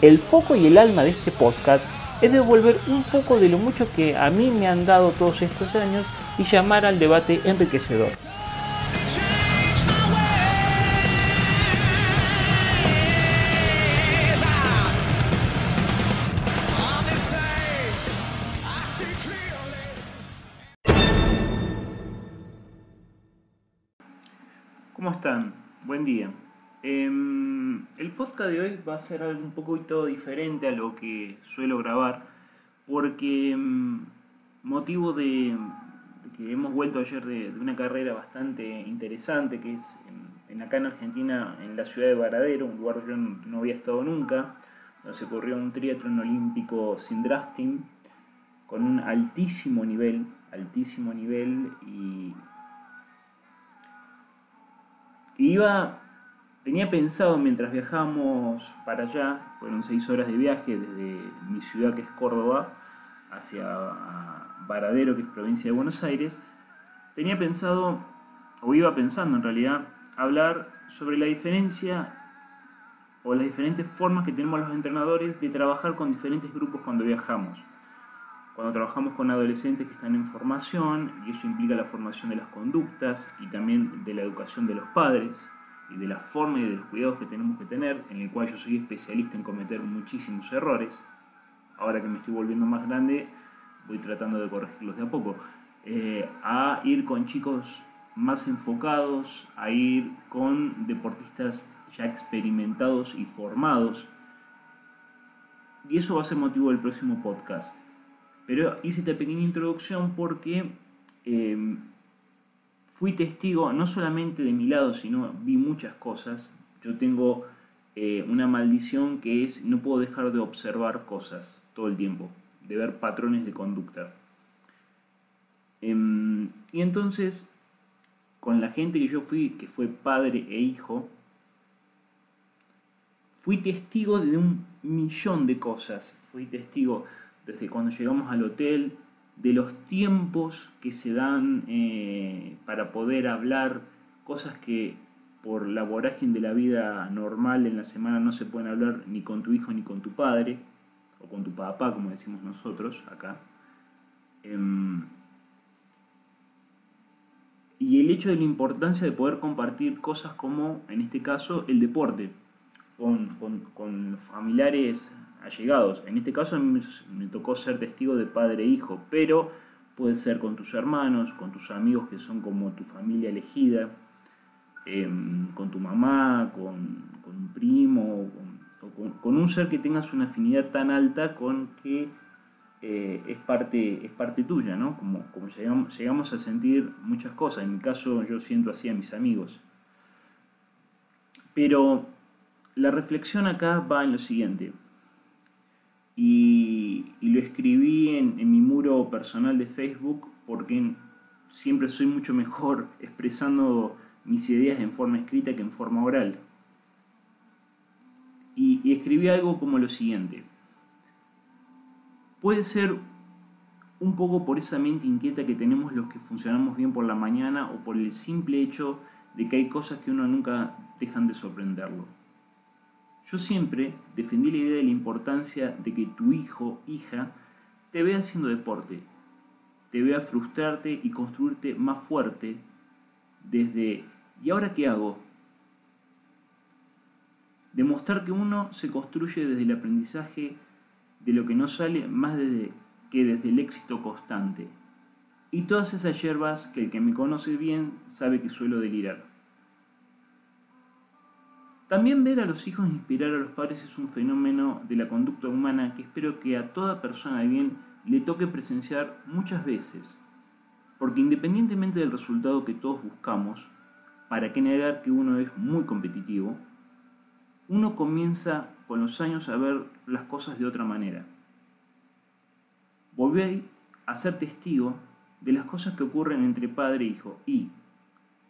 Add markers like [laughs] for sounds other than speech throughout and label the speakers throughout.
Speaker 1: El foco y el alma de este podcast es devolver un poco de lo mucho que a mí me han dado todos estos años y llamar al debate enriquecedor. ¿Cómo están? Buen día. Em, el podcast de hoy va a ser algo un poquito diferente a lo que suelo grabar, porque em, motivo de, que hemos vuelto ayer de, una carrera bastante interesante, que es en, acá en Argentina, en la ciudad de Varadero, un lugar que yo no, había estado nunca, donde se corrió un triatlón olímpico sin drafting, con un altísimo nivel, altísimo nivel, y iba Tenía pensado mientras viajamos para allá, fueron seis horas de viaje desde mi ciudad que es Córdoba hacia Varadero que es provincia de Buenos Aires, tenía pensado, o iba pensando en realidad, hablar sobre la diferencia o las diferentes formas que tenemos los entrenadores de trabajar con diferentes grupos cuando viajamos. Cuando trabajamos con adolescentes que están en formación, y eso implica la formación de las conductas y también de la educación de los padres, de la forma y de los cuidados que tenemos que tener, en el cual yo soy especialista en cometer muchísimos errores. Ahora que me estoy volviendo más grande, voy tratando de corregirlos de a poco. Eh, a ir con chicos más enfocados, a ir con deportistas ya experimentados y formados. Y eso va a ser motivo del próximo podcast. Pero hice esta pequeña introducción porque eh, fui testigo no solamente de mi lado, sino vi muchas cosas. Yo tengo eh, una maldición que es no puedo dejar de observar cosas todo el tiempo, de ver patrones de conducta. Em, y entonces, con la gente que yo fui, que fue padre e hijo, fui testigo de un millón de cosas. Fui testigo desde cuando llegamos al hotel, de los tiempos que se dan eh, para poder hablar, cosas que por la vorágine de la vida normal en la semana no se pueden hablar ni con tu hijo ni con tu padre, o con tu papá, como decimos nosotros acá. Em, y el hecho de la importancia de poder compartir cosas como, en este caso, el deporte, con, con, con familiares allegados. En este caso me tocó ser testigo de padre e hijo, pero puede ser con tus hermanos, con tus amigos que son como tu familia elegida, em, con tu mamá, con, un primo, con, un ser que tengas una afinidad tan alta con que eh, es, parte, es parte tuya, ¿no? Como, como llegamos, llegamos a sentir muchas cosas. En mi caso yo siento así a mis amigos. Pero la reflexión acá va en lo siguiente y, lo escribí en, mi muro personal de Facebook porque siempre soy mucho mejor [laughs] expresando mis ideas en forma escrita que en forma oral. Y, y escribí algo como lo siguiente. Puede ser un poco por esa mente inquieta que tenemos los que funcionamos bien por la mañana o por el simple hecho de que hay cosas que uno nunca dejan de sorprenderlo. Yo siempre defendí la idea de la importancia de que tu hijo, hija, te vea haciendo deporte, te vea frustrarte y construirte más fuerte desde ¿y ahora qué hago? Demostrar que uno se construye desde el aprendizaje de lo que no sale más desde, que desde el éxito constante. Y todas esas hierbas que el que me conoce bien sabe que suelo delirar. También ver a los hijos inspirar a los padres es un fenómeno de la conducta humana que espero que a toda persona de bien le toque presenciar muchas veces, porque independientemente del resultado que todos buscamos, para qué negar que uno es muy competitivo, uno comienza con los años a ver las cosas de otra manera. Volví a ser testigo de las cosas que ocurren entre padre e hijo y,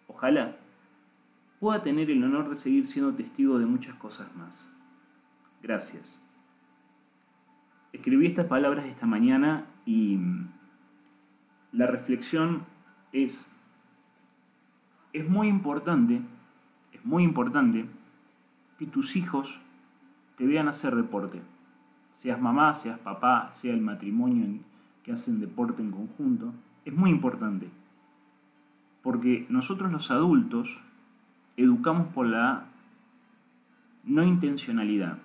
Speaker 1: ojalá, pueda tener el honor de seguir siendo testigo de muchas cosas más. Gracias. Escribí estas palabras esta mañana y la reflexión es, es muy importante, es muy importante que tus hijos te vean hacer deporte. Seas mamá, seas papá, sea el matrimonio que hacen deporte en conjunto, es muy importante. Porque nosotros los adultos educamos por la no intencionalidad.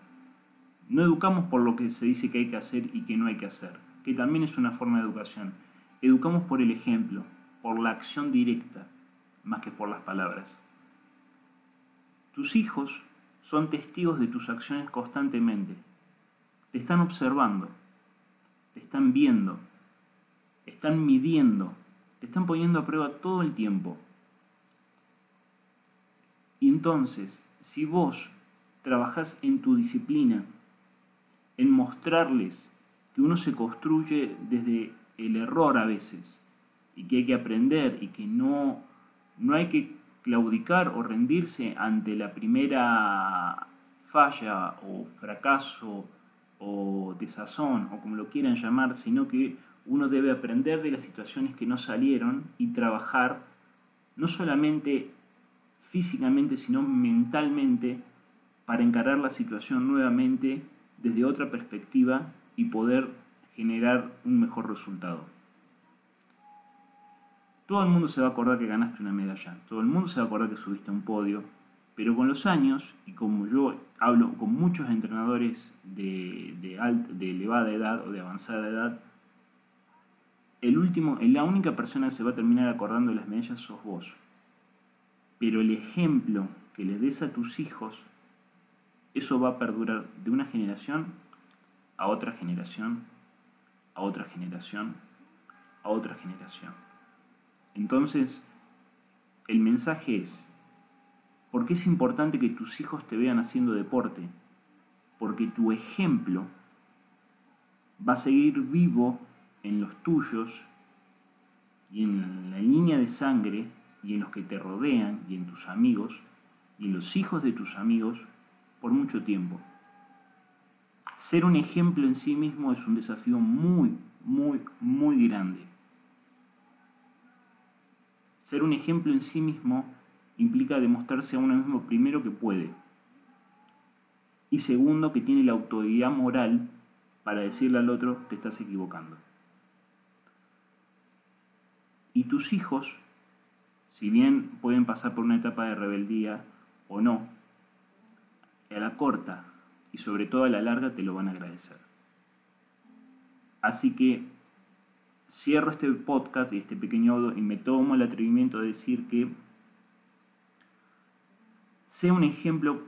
Speaker 1: No educamos por lo que se dice que hay que hacer y que no hay que hacer, que también es una forma de educación. Educamos por el ejemplo, por la acción directa, más que por las palabras. Tus hijos son testigos de tus acciones constantemente. Te están observando, te están viendo, están midiendo, te están poniendo a prueba todo el tiempo. Entonces, si vos trabajás en tu disciplina, en mostrarles que uno se construye desde el error a veces, y que hay que aprender, y que no, no hay que claudicar o rendirse ante la primera falla o fracaso o desazón o como lo quieran llamar, sino que uno debe aprender de las situaciones que no salieron y trabajar no solamente físicamente, sino mentalmente para encarar la situación nuevamente desde otra perspectiva y poder generar un mejor resultado. Todo el mundo se va a acordar que ganaste una medalla, todo el mundo se va a acordar que subiste a un podio, pero con los años, y como yo hablo con muchos entrenadores de, de elevada edad o de avanzada edad, el último, la única persona que se va a terminar acordando de las medallas sos vos. Pero el ejemplo que le des a tus hijos, eso va a perdurar de una generación a otra generación, a otra generación, a otra generación. Entonces, el mensaje es, ¿por qué es importante que tus hijos te vean haciendo deporte? Porque tu ejemplo va a seguir vivo en los tuyos y en la línea de sangre y en los que te rodean y en tus amigos y en los hijos de tus amigos por mucho tiempo. Ser un ejemplo en sí mismo es un desafío muy, muy, muy grande. Ser un ejemplo en sí mismo implica demostrarse a uno mismo primero que puede y segundo que tiene la autoridad moral para decirle al otro te estás equivocando. Y tus hijos, si bien pueden pasar por una etapa de rebeldía o no, a la corta y sobre todo a la larga te lo van a agradecer. Así que cierro este podcast y este pequeño audio y me tomo el atrevimiento de decir que sea un ejemplo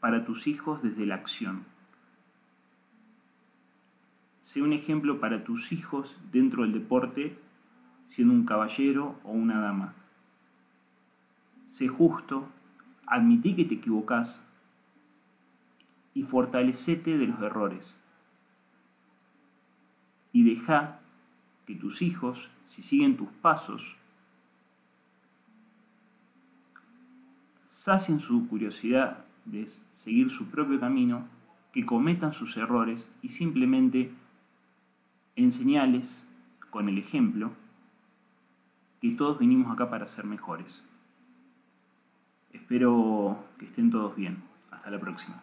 Speaker 1: para tus hijos desde la acción. Sea un ejemplo para tus hijos dentro del deporte, siendo un caballero o una dama. Sé justo, admití que te equivocás y fortalecete de los errores. Y deja que tus hijos, si siguen tus pasos, sacien su curiosidad de seguir su propio camino, que cometan sus errores y simplemente enseñales con el ejemplo que todos vinimos acá para ser mejores. Espero que estén todos bien. Hasta la próxima.